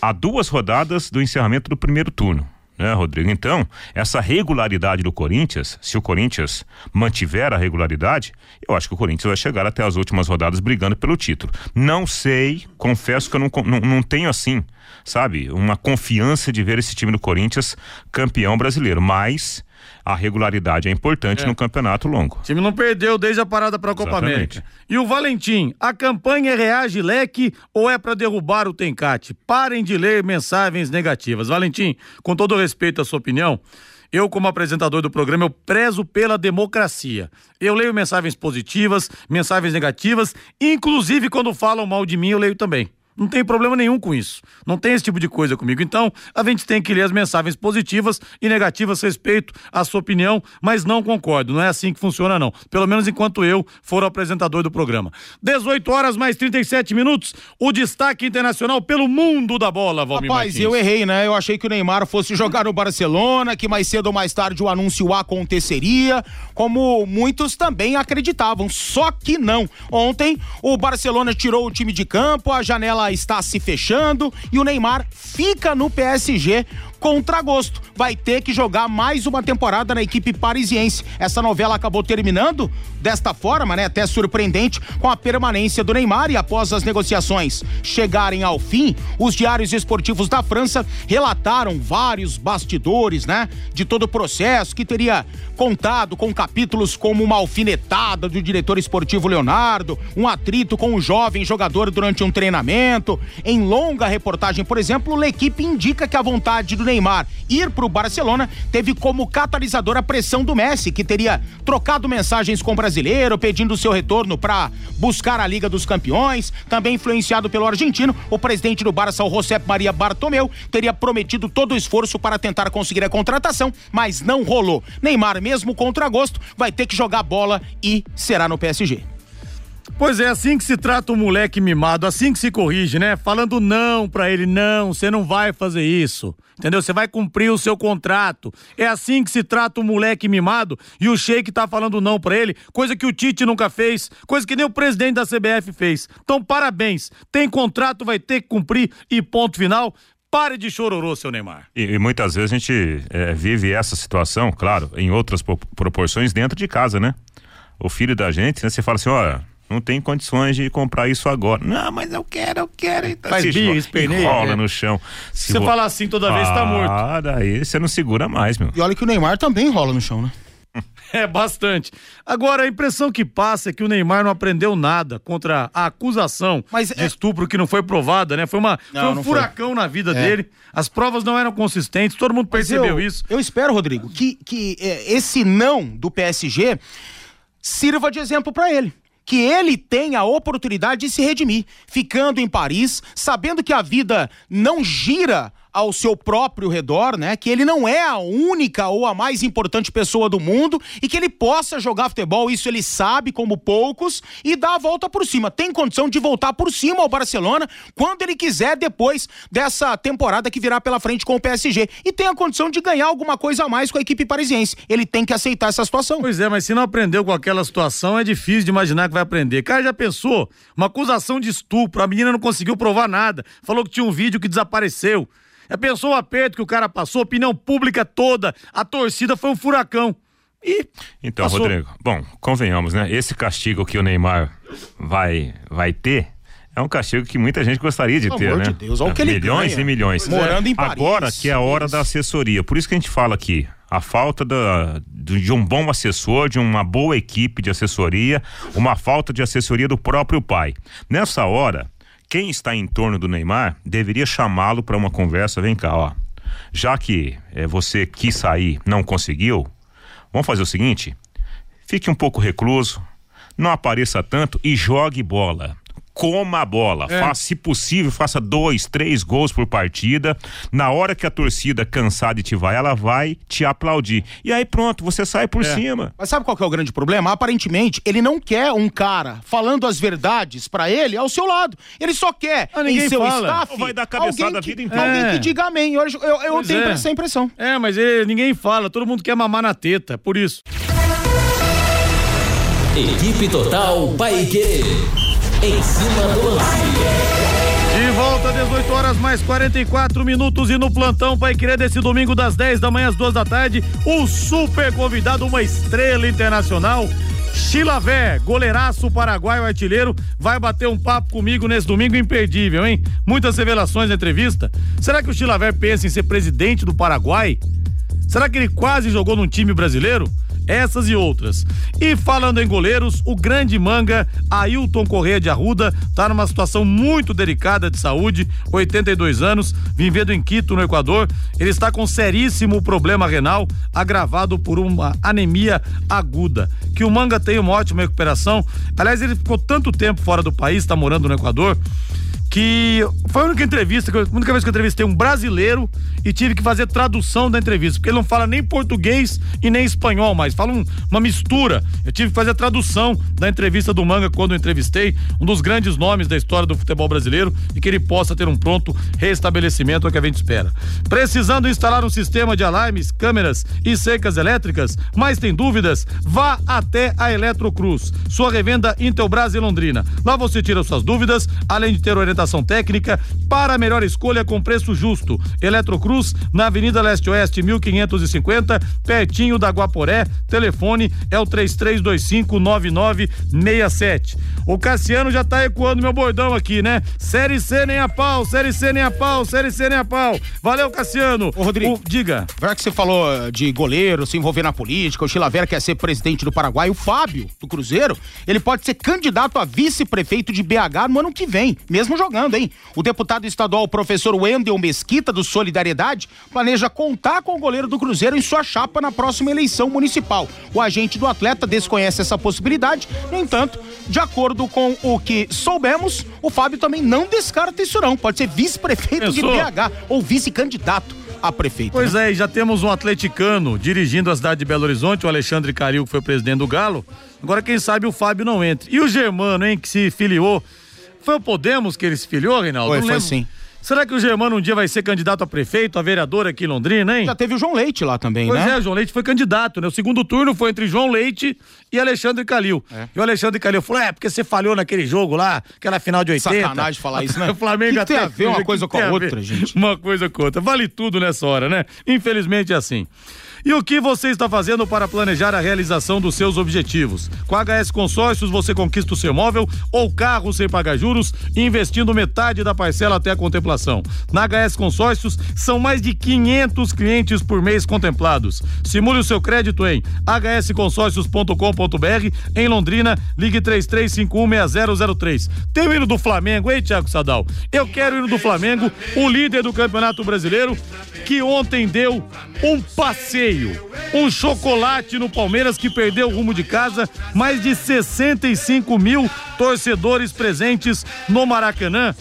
a duas rodadas do encerramento do primeiro turno né, Rodrigo? Então, essa regularidade do Corinthians, se o Corinthians mantiver a regularidade, eu acho que o Corinthians vai chegar até as últimas rodadas brigando pelo título. Não sei, confesso que eu não, não, não tenho assim, sabe, uma confiança de ver esse time do Corinthians campeão brasileiro, mas a regularidade é importante é. no campeonato longo. O time não perdeu desde a parada para a Copa. América. E o Valentim, a campanha é reage leque ou é para derrubar o Tencate? Parem de ler mensagens negativas. Valentim, com todo respeito à sua opinião, eu, como apresentador do programa, eu prezo pela democracia. Eu leio mensagens positivas, mensagens negativas, inclusive quando falam mal de mim, eu leio também. Não tem problema nenhum com isso. Não tem esse tipo de coisa comigo. Então, a gente tem que ler as mensagens positivas e negativas, respeito a sua opinião, mas não concordo. Não é assim que funciona, não. Pelo menos enquanto eu for o apresentador do programa. 18 horas mais 37 minutos. O destaque internacional pelo mundo da bola, Valmir Rapaz, Martins. eu errei, né? Eu achei que o Neymar fosse jogar no Barcelona, que mais cedo ou mais tarde o anúncio aconteceria, como muitos também acreditavam. Só que não. Ontem, o Barcelona tirou o time de campo, a janela está se fechando e o Neymar fica no PSG contra gosto. Vai ter que jogar mais uma temporada na equipe parisiense. Essa novela acabou terminando desta forma, né? Até surpreendente, com a permanência do Neymar e após as negociações chegarem ao fim, os diários esportivos da França relataram vários bastidores, né? De todo o processo que teria contado com capítulos como uma alfinetada do diretor esportivo Leonardo, um atrito com um jovem jogador durante um treinamento. Em longa reportagem, por exemplo, a equipe indica que a vontade do Neymar ir para o Barcelona teve como catalisador a pressão do Messi, que teria trocado mensagens com o brasileiro pedindo seu retorno para buscar a Liga dos Campeões. Também influenciado pelo argentino, o presidente do Barça, o José Maria Bartomeu, teria prometido todo o esforço para tentar conseguir a contratação, mas não rolou. Neymar, mesmo contra agosto, vai ter que jogar bola e será no PSG. Pois é, assim que se trata o moleque mimado, assim que se corrige, né? Falando não pra ele, não, você não vai fazer isso. Entendeu? Você vai cumprir o seu contrato. É assim que se trata o moleque mimado e o Sheik tá falando não pra ele, coisa que o Tite nunca fez, coisa que nem o presidente da CBF fez. Então, parabéns. Tem contrato, vai ter que cumprir e ponto final. Pare de chororô, seu Neymar. E, e muitas vezes a gente é, vive essa situação, claro, em outras proporções dentro de casa, né? O filho da gente, né? Você fala assim, olha não tem condições de comprar isso agora. Não, mas eu quero, eu quero. Então, Faz esperneia. Rola é. no chão. Se você vo... falar assim toda vez, tá morto. Ah, daí você não segura mais, meu. E olha que o Neymar também rola no chão, né? É, bastante. Agora, a impressão que passa é que o Neymar não aprendeu nada contra a acusação Mas de é... estupro que não foi provada, né? Foi, uma, não, foi um furacão foi. na vida é. dele. As provas não eram consistentes, todo mundo percebeu eu, isso. Eu espero, Rodrigo, que, que é, esse não do PSG sirva de exemplo para ele que ele tenha a oportunidade de se redimir, ficando em Paris, sabendo que a vida não gira ao seu próprio redor, né? Que ele não é a única ou a mais importante pessoa do mundo e que ele possa jogar futebol, isso ele sabe como poucos e dar a volta por cima. Tem condição de voltar por cima ao Barcelona quando ele quiser depois dessa temporada que virá pela frente com o PSG e tem a condição de ganhar alguma coisa a mais com a equipe parisiense. Ele tem que aceitar essa situação. Pois é, mas se não aprendeu com aquela situação, é difícil de imaginar que vai aprender. Cara, já pensou? Uma acusação de estupro, a menina não conseguiu provar nada, falou que tinha um vídeo que desapareceu. É pensou o aperto que o cara passou, opinião pública toda, a torcida foi um furacão. e. Então, passou. Rodrigo, bom, convenhamos, né? Esse castigo que o Neymar vai, vai ter. É um castigo que muita gente gostaria de Pelo ter, amor né? de Deus, olha o que ele milhões ganha. e milhões. Morando em Paris. Agora que é a hora da assessoria. Por isso que a gente fala aqui, a falta da, do- de um bom assessor, de uma boa equipe de assessoria, uma falta de assessoria do próprio pai. Nessa hora, quem está em torno do Neymar deveria chamá-lo para uma conversa. Vem cá, ó. Já que eh, você quis sair, não conseguiu, vamos fazer o seguinte: fique um pouco recluso, não apareça tanto e jogue bola. Coma a bola, É. faça, se possível, faça dois, três gols por partida. Na hora que a torcida cansada te vai, ela vai te aplaudir. E aí pronto, você sai por É. cima. Mas sabe qual que é o grande problema? Aparentemente, ele não quer um cara falando as verdades pra ele ao seu lado. Ele só quer Ah, ninguém em seu fala. staff Vai dar cabeçada alguém a que, vida inteira. alguém É. que diga amém. Eu, eu, eu tenho é. essa impressão. É, mas ele- ninguém fala, todo mundo quer mamar na teta, por isso. Equipe Total Paique. Em cima do lance. De volta, 18 horas mais 44 minutos e no plantão Pai Querer desse domingo das 10 da manhã às 2 da tarde, o super convidado, uma estrela internacional, Chilavé, goleiraço paraguaio artilheiro, vai bater um papo comigo nesse domingo imperdível, hein? Muitas revelações na entrevista. Será que o Chilavé pensa em ser presidente do Paraguai? Será que ele quase jogou num time brasileiro? Essas e outras. E falando em goleiros, o grande manga Ailton Correia de Arruda tá numa situação muito delicada de saúde, 82 anos, vivendo em Quito, no Equador. Ele está com seríssimo problema renal, agravado por uma anemia aguda. Que o manga tem uma ótima recuperação. Aliás, ele ficou tanto tempo fora do país, está morando no Equador, que foi a única entrevista, a única vez que eu entrevistei um brasileiro e tive que fazer tradução da entrevista, porque ele não fala nem português e nem espanhol mais, fala um- uma mistura. Eu tive que fazer a tradução da entrevista do Manga quando eu entrevistei um dos grandes nomes da história do futebol brasileiro e que ele possa ter um pronto restabelecimento, é o que a gente espera. Precisando instalar um sistema de alarmes, câmeras e secas elétricas, mas tem dúvidas? Vá até a Eletrocruz, sua revenda Intelbras em Londrina. Lá você tira suas dúvidas, além de ter orientação técnica para a melhor escolha com preço justo. Eletrocruz, na Avenida Leste Oeste, 1550, pertinho da Guaporé. Telefone é o 33259967. O Cassiano já tá ecoando meu bordão aqui, né? Série C nem a pau, Série C nem a pau, Série C nem a pau. Valeu, Cassiano. Ô, Rodrigo. O- diga. Já que você falou eh, de goleiro, se envolver na política, o Chilavera quer ser presidente do Paraguai, o Fábio, do Cruzeiro, ele pode ser candidato a vice-prefeito de BH no ano que vem, mesmo jogando, hein? O deputado estadual professor Wendel Mesquita, do Solidariedade, planeja contar com o goleiro do Cruzeiro em sua chapa na próxima eleição municipal. O agente do atleta desconhece essa possibilidade, no entanto, de acordo com o que soubemos, o Fábio também não descarta isso não, pode ser vice-prefeito de? BH ou vice-candidato a prefeito. Pois é, e já temos um atleticano dirigindo a cidade de Belo Horizonte, o Alexandre Caril, que foi presidente do Galo. Agora, quem sabe o Fábio não entre. E o Germano, hein, que se filiou. Foi o Podemos que ele se filiou, Reinaldo? Foi, foi sim. Será que o Germano um dia vai ser candidato a prefeito, a vereador aqui em Londrina, hein? Já teve o João Leite lá também, Pois né? é, João Leite foi candidato, né? O segundo turno foi entre João Leite e Alexandre Calil. E o Alexandre Calil falou: é, porque você falhou naquele jogo lá, aquela final de 80. Sacanagem falar isso, né? O Flamengo Que que tem até a ver uma coisa com a outra, gente? Uma coisa com outra. Vale tudo nessa hora, né? Infelizmente é assim. E o que você está fazendo para planejar a realização dos seus objetivos? Com a HS Consórcios você conquista o seu móvel ou carro sem pagar juros, investindo metade da parcela até a contemplação. Na HS Consórcios são mais de 500 clientes por mês contemplados. Simule o seu crédito em hsconsórcios.com.br em Londrina, ligue 33516003. Tem o hino do Flamengo, hein, Thiago Sadal? Eu quero o hino do Flamengo, o líder do Campeonato Brasileiro, que ontem deu um passeio, um chocolate no Palmeiras que perdeu o rumo de casa, mais de 65 mil torcedores presentes no Maracanã.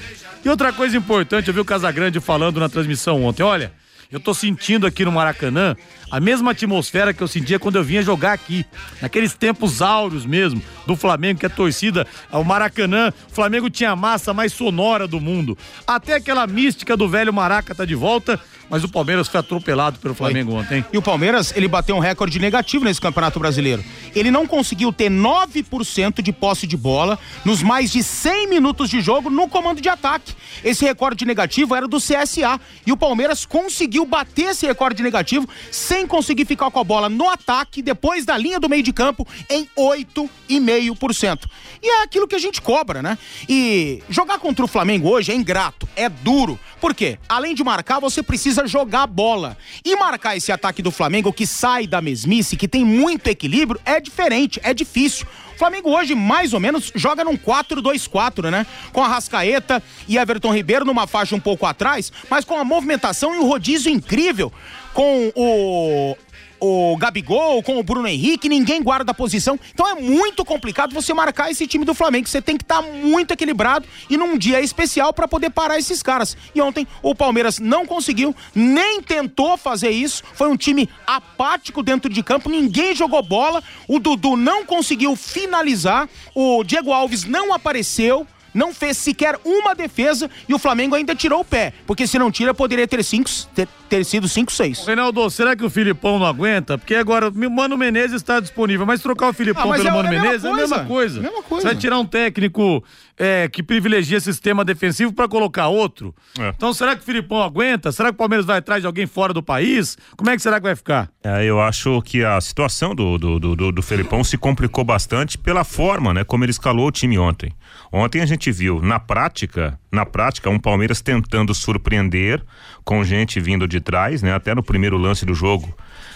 E outra coisa importante, eu vi o Casagrande falando na transmissão ontem, olha, eu tô sentindo aqui no Maracanã a mesma atmosfera que eu sentia quando eu vinha jogar aqui, naqueles tempos áureos mesmo, do Flamengo, que a torcida, o Maracanã, o Flamengo tinha a massa mais sonora do mundo. Até aquela mística do velho Maraca tá de volta. Mas o Palmeiras foi atropelado pelo Flamengo Foi. ontem. E o Palmeiras, ele bateu um recorde negativo nesse Campeonato Brasileiro. Ele não conseguiu ter 9% de posse de bola nos mais de 100 minutos de jogo no comando de ataque. Esse recorde negativo era do CSA. E o Palmeiras conseguiu bater esse recorde negativo sem conseguir ficar com a bola no ataque, depois da linha do meio de campo, em 8,5%. E é aquilo que a gente cobra, né? E jogar contra o Flamengo hoje é ingrato, é duro. Por quê? Além de marcar, você precisa jogar a bola. E marcar esse ataque do Flamengo que sai da mesmice, que tem muito equilíbrio, é diferente, é difícil. O Flamengo hoje, mais ou menos, joga num 4-2-4, né? Com a Rascaeta e Everton Ribeiro numa faixa um pouco atrás, mas com a movimentação e o rodízio incrível com o o Gabigol, com o Bruno Henrique, ninguém guarda a posição. Então é muito complicado você marcar esse time do Flamengo. Você tem que estar muito equilibrado e num dia especial para poder parar esses caras. E ontem o Palmeiras não conseguiu, nem tentou fazer isso. Foi um time apático dentro de campo, ninguém jogou bola. O Dudu não conseguiu finalizar, o Diego Alves não apareceu não fez sequer uma defesa e o Flamengo ainda tirou o pé. Porque se não tira, poderia ter, cinco, ter, ter sido 5, 6. Reinaldo, será que o Filipão não aguenta? Porque agora o Mano Menezes está disponível, mas trocar o Filipão Ah, pelo é- Mano é a mesma Menezes é a mesma coisa. coisa. Mesma coisa. Você vai tirar um técnico é, que privilegia sistema defensivo para colocar outro. É. Então será que o Filipão aguenta? Será que o Palmeiras vai atrás de alguém fora do país? Como é que será que vai ficar? É, eu acho que a situação do, do, do, do, do Felipão se complicou bastante pela forma, né, como ele escalou o time ontem. Ontem a gente viu, na prática, na prática, um Palmeiras tentando surpreender com gente vindo de trás, né? Até no primeiro lance do jogo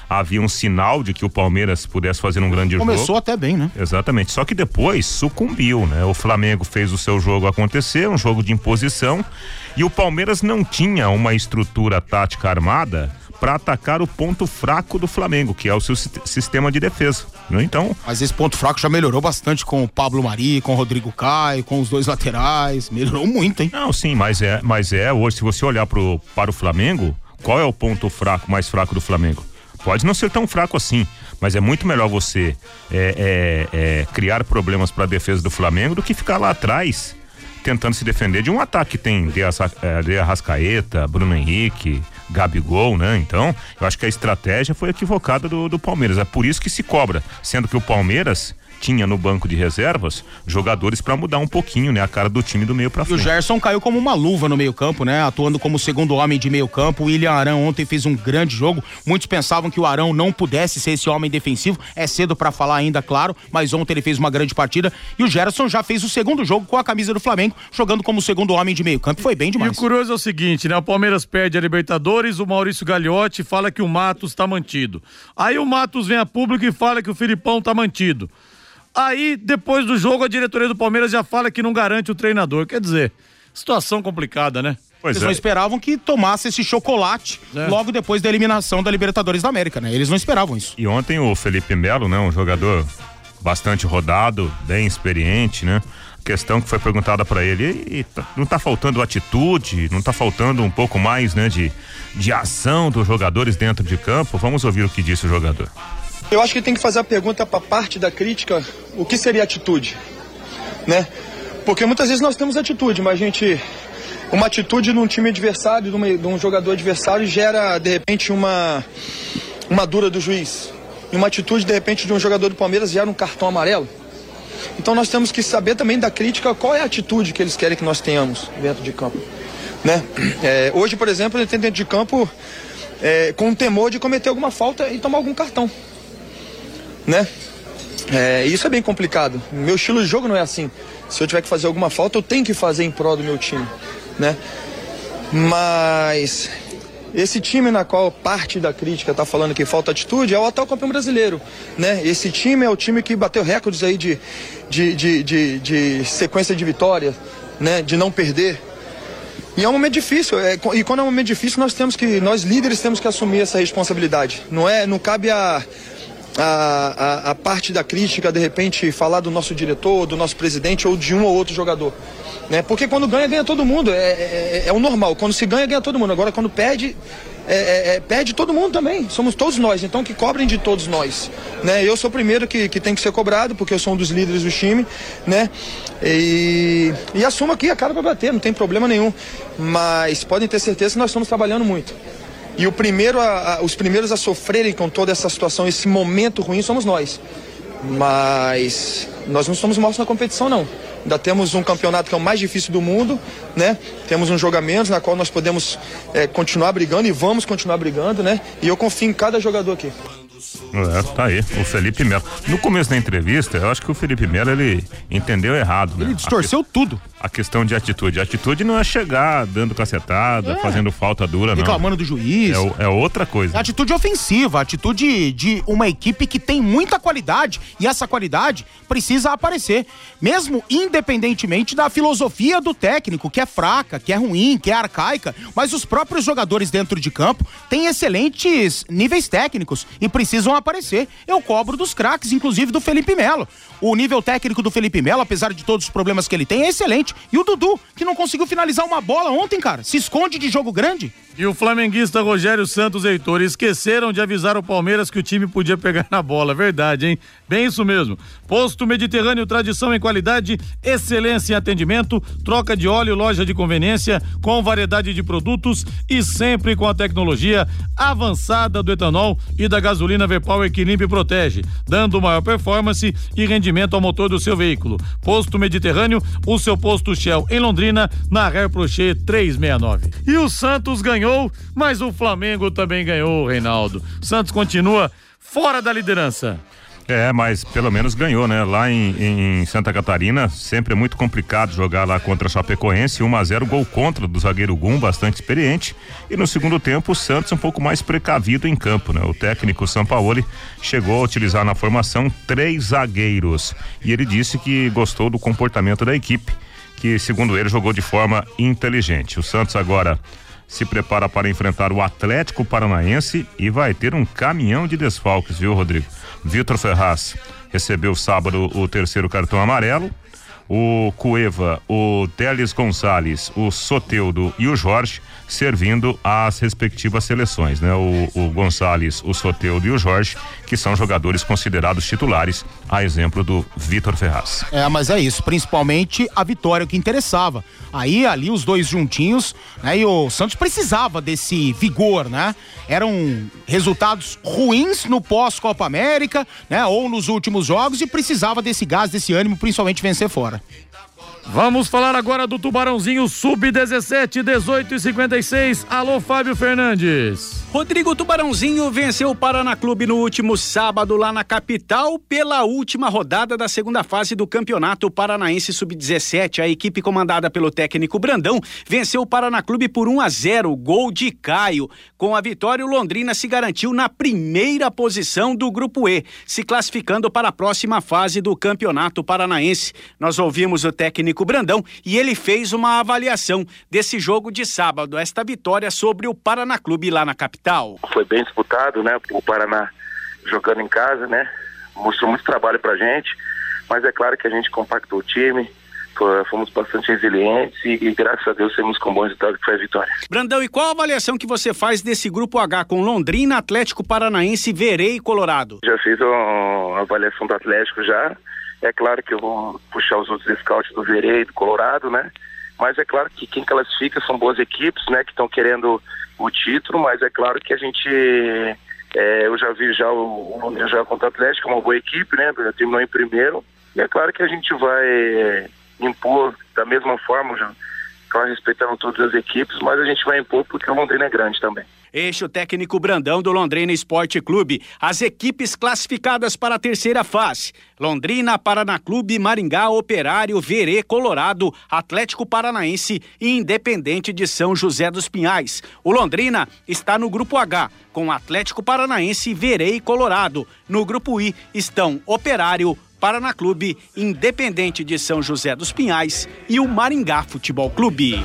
havia um sinal de que o Palmeiras pudesse fazer um grande Começou jogo. até bem, né? Exatamente. Só que depois sucumbiu, né? O Flamengo fez o seu jogo acontecer, um jogo de imposição, e o Palmeiras não tinha uma estrutura tática armada para atacar o ponto fraco do Flamengo, que é o seu si- sistema de defesa. né? Então, Mas esse ponto fraco já melhorou bastante com o Pablo Mari, com o Rodrigo Caio, com os dois laterais. Melhorou muito, hein? não, sim, mas é, mas é hoje se você olhar pro, para o Flamengo, qual é o ponto fraco, mais fraco do Flamengo? Pode não ser tão fraco assim, mas é muito melhor você é, é, é, criar problemas para a defesa do Flamengo do que ficar lá atrás tentando se defender de um ataque que tem de, de Arrascaeta, Bruno Henrique, Gabigol, né? Então, eu acho que a estratégia foi equivocada do, do Palmeiras. É por isso que se cobra, sendo que o Palmeiras tinha no banco de reservas jogadores para mudar um pouquinho, né, a cara do time do meio para E o frente. Gerson caiu como uma luva no meio-campo, né? Atuando como segundo homem de meio-campo. O William Arão ontem fez um grande jogo. Muitos pensavam que o Arão não pudesse ser esse homem defensivo. É cedo pra falar ainda, claro, mas ontem ele fez uma grande partida. E o Gerson já fez o segundo jogo com a camisa do Flamengo, jogando como segundo homem de meio-campo. Foi bem E demais. o curioso é o seguinte, né? O Palmeiras perde a Libertadores, o Maurício Gagliotti fala que o Matos tá mantido. Aí o Matos vem a público e fala que o Filipão tá mantido. Aí, depois do jogo, a diretoria do Palmeiras já fala que não garante o treinador. Quer dizer, situação complicada, né? Pois Eles é. não esperavam que tomasse esse chocolate É. logo depois da eliminação da Libertadores da América, né? Eles não esperavam isso. E ontem o Felipe Melo, né, um jogador bastante rodado, bem experiente, né? Questão que foi perguntada para ele, e tá- não tá faltando atitude, não tá faltando um pouco mais, né, de, de ação dos jogadores dentro de campo? Vamos ouvir o que disse o jogador. Eu acho que tem que fazer a pergunta para parte da crítica, o que seria atitude, né? Porque muitas vezes nós temos atitude, mas a gente uma atitude num time adversário, de, de um jogador adversário gera de repente uma uma dura do juiz. E uma atitude de repente de um jogador do Palmeiras gera um cartão amarelo. Então nós temos que saber também da crítica qual é a atitude que eles querem que nós tenhamos dentro de campo, né? É, hoje, por exemplo, ele tem dentro de campo é, com temor de cometer alguma falta e tomar algum cartão né? É, isso é bem complicado. Meu estilo de jogo não é assim. Se eu tiver que fazer alguma falta, eu tenho que fazer em prol do meu time, né? Mas esse time na qual parte da crítica está falando que falta atitude é o atual campeão brasileiro, né? Esse time é o time que bateu recordes aí de, de, de, de, de sequência de vitórias, né? De não perder. E é um momento difícil, é, e quando é um momento difícil, nós temos que, nós líderes temos que assumir essa responsabilidade. Não é, não cabe a, a, a, a parte da crítica, de repente, falar do nosso diretor, do nosso presidente ou de um ou outro jogador. Né? Porque quando ganha, ganha todo mundo. É, é, é o normal. Quando se ganha, ganha todo mundo. Agora, quando perde, é, é, é, perde todo mundo também. Somos todos nós. Então, que cobrem de todos nós. Né? Eu sou o primeiro que, que tem que ser cobrado, porque eu sou um dos líderes do time. Né? E, e assumo aqui a cara para bater, não tem problema nenhum. Mas podem ter certeza que nós estamos trabalhando muito. E o primeiro a, a, os primeiros a sofrerem com toda essa situação, esse momento ruim, somos nós. Mas nós não somos mortos na competição, não. Ainda temos um campeonato que é o mais difícil do mundo, né? Temos um menos na qual nós podemos é, continuar brigando e vamos continuar brigando, né? E eu confio em cada jogador aqui. É, tá aí, o Felipe Melo. No começo da entrevista, eu acho que o Felipe Melo ele entendeu errado, né? Ele distorceu a tudo. A questão de atitude. A atitude não é chegar dando cacetada, é. fazendo falta dura, não. Reclamando do juiz. É, é outra coisa. É atitude ofensiva, atitude de uma equipe que tem muita qualidade e essa qualidade precisa aparecer. Mesmo independentemente da filosofia do técnico, que é fraca, que é ruim, que é arcaica, mas os próprios jogadores dentro de campo têm excelentes níveis técnicos e precisam aparecer. Eu cobro dos craques, inclusive do Felipe Melo. O nível técnico do Felipe Melo, apesar de todos os problemas que ele tem, é excelente. E o Dudu, que não conseguiu finalizar uma bola ontem, cara, se esconde de jogo grande. E o flamenguista Rogério Santos Heitor esqueceram de avisar o Palmeiras que o time podia pegar na bola. Verdade, hein? Bem isso mesmo. Posto Mediterrâneo, tradição em qualidade, excelência em atendimento, troca de óleo, loja de conveniência, com variedade de produtos e sempre com a tecnologia avançada do etanol e da gasolina V-Power que limpa e protege, dando maior performance e rendimento ao motor do seu veículo. Posto Mediterrâneo, o seu posto Shell em Londrina, na Rare Prochet 369. E o Santos ganhou ganhou, mas o Flamengo também ganhou, Reinaldo. Santos continua fora da liderança. É, mas pelo menos ganhou, né? Lá em, em, Santa Catarina, sempre é muito complicado jogar lá contra a Chapecoense. 1 a 0 gol contra do zagueiro Gum, bastante experiente. E no segundo tempo, o Santos um pouco mais precavido em campo, né? O técnico Sampaoli chegou a utilizar na formação três zagueiros. E ele disse que gostou do comportamento da equipe, que, segundo ele, jogou de forma inteligente. O Santos agora se prepara para enfrentar o Atlético Paranaense e vai ter um caminhão de desfalques, viu, Rodrigo? Vitor Ferraz recebeu sábado o terceiro cartão amarelo. O Cueva, o Teles Gonçalves, o Soteudo e o Jorge servindo às respectivas seleções, né? O, o Gonçalves, o Soteudo e o Jorge, que são jogadores considerados titulares, a exemplo do Vitor Ferraz. É, mas é isso, principalmente a vitória que interessava. Aí ali os dois juntinhos, né? E o Santos precisava desse vigor, né? Eram resultados ruins no pós-Copa América, né? Ou nos últimos jogos e precisava desse gás, desse ânimo, principalmente vencer fora. Vamos falar agora do Tubarãozinho Sub-17, 18 e 56. Alô, Fábio Fernandes. Rodrigo Tubarãozinho venceu o Paraná Clube no último sábado lá na capital pela última rodada da segunda fase do Campeonato Paranaense Sub-17. A equipe comandada pelo técnico Brandão venceu o Paraná Clube por 1 a 0, gol de Caio. Com a vitória, o Londrina se garantiu na primeira posição do grupo E, se classificando para a próxima fase do Campeonato Paranaense. Nós ouvimos o técnico Brandão e ele fez uma avaliação desse jogo de sábado, esta vitória sobre o Paraná Clube lá na capital capital. Foi bem disputado, né? O Paraná jogando em casa, né? Mostrou muito trabalho pra gente, mas é claro que a gente compactou o time, fomos bastante resilientes e, e, graças a Deus temos com bons resultados que foi a vitória. Brandão, e qual a avaliação que você faz desse grupo H com Londrina, Atlético Paranaense, Verê e Colorado? Já fiz a, a avaliação do Atlético já. É claro que eu vou puxar os outros scouts do Verê e do Colorado, né? Mas é claro que quem classifica são boas equipes, né? Que estão querendo o título, mas é claro que a gente. É, eu já vi já o, Londrina já contra o Atlético, uma boa equipe, né? Terminou em primeiro. E é claro que a gente vai é, impor da mesma forma, já, claro, respeitando todas as equipes, mas a gente vai impor porque o Londrina é grande também. Este o técnico Brandão do Londrina Esporte Clube. As equipes classificadas para a terceira fase: Londrina, Paraná Clube, Maringá, Operário, Verê, Colorado, Atlético Paranaense e Independente de São José dos Pinhais. O Londrina está no grupo H, com Atlético Paranaense, Verê e Colorado. No grupo I estão Operário, Paraná Clube, Independente de São José dos Pinhais e o Maringá Futebol Clube.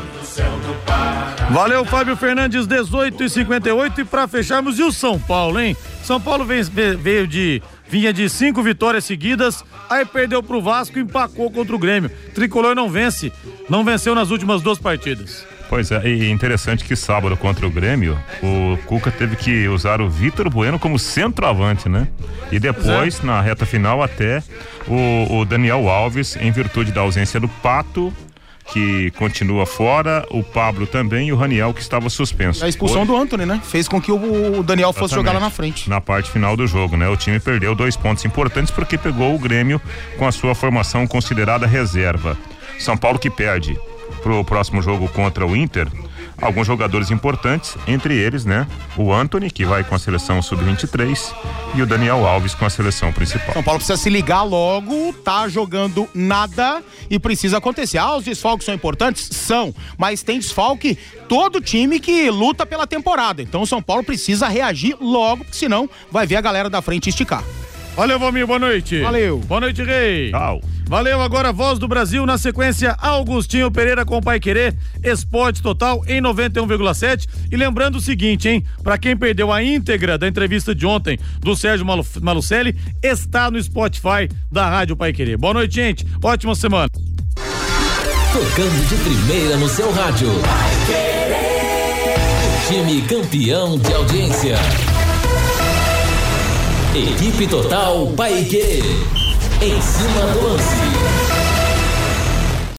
Valeu, Fábio Fernandes, 18 e 58 e para fecharmos, e o São Paulo, hein? São Paulo veio, de vinha de cinco vitórias seguidas, aí perdeu pro Vasco e empacou contra o Grêmio. Tricolor não vence, não venceu nas últimas duas partidas. Pois é, e interessante que sábado contra o Grêmio, o Cuca teve que usar o Vitor Bueno como centroavante, né? E depois, é. na reta final, até o, o, Daniel Alves, em virtude da ausência do Pato, que continua fora, o Pablo também e o Raniel que estava suspenso. A expulsão Hoje, do Anthony, né? Fez com que o Daniel fosse jogar lá na frente. Na parte final do jogo, né? O time perdeu dois pontos importantes porque pegou o Grêmio com a sua formação considerada reserva. São Paulo que perde pro próximo jogo contra o Inter alguns jogadores importantes, entre eles, né, o Anthony, que vai com a seleção sub-23, e o Daniel Alves com a seleção principal. São Paulo precisa se ligar logo, tá jogando nada e precisa acontecer. Ah, os desfalques são importantes? São, mas tem desfalque todo time que luta pela temporada. Então o São Paulo precisa reagir logo, porque senão vai ver a galera da frente esticar. Valeu, Valmir, boa noite. Valeu. Boa noite, Rei. Tchau. Valeu, agora Voz do Brasil, na sequência, Augustinho Pereira com Pai Querer, Esporte Total em 91,7. E lembrando o seguinte, hein? Pra quem perdeu a íntegra da entrevista de ontem do Sérgio Malu Malucelli, está no Spotify da Rádio Pai Querer. Boa noite, gente. Ótima semana. Tocando de primeira no seu rádio. O time campeão de audiência. Equipe Total Paique. Em cima do lance.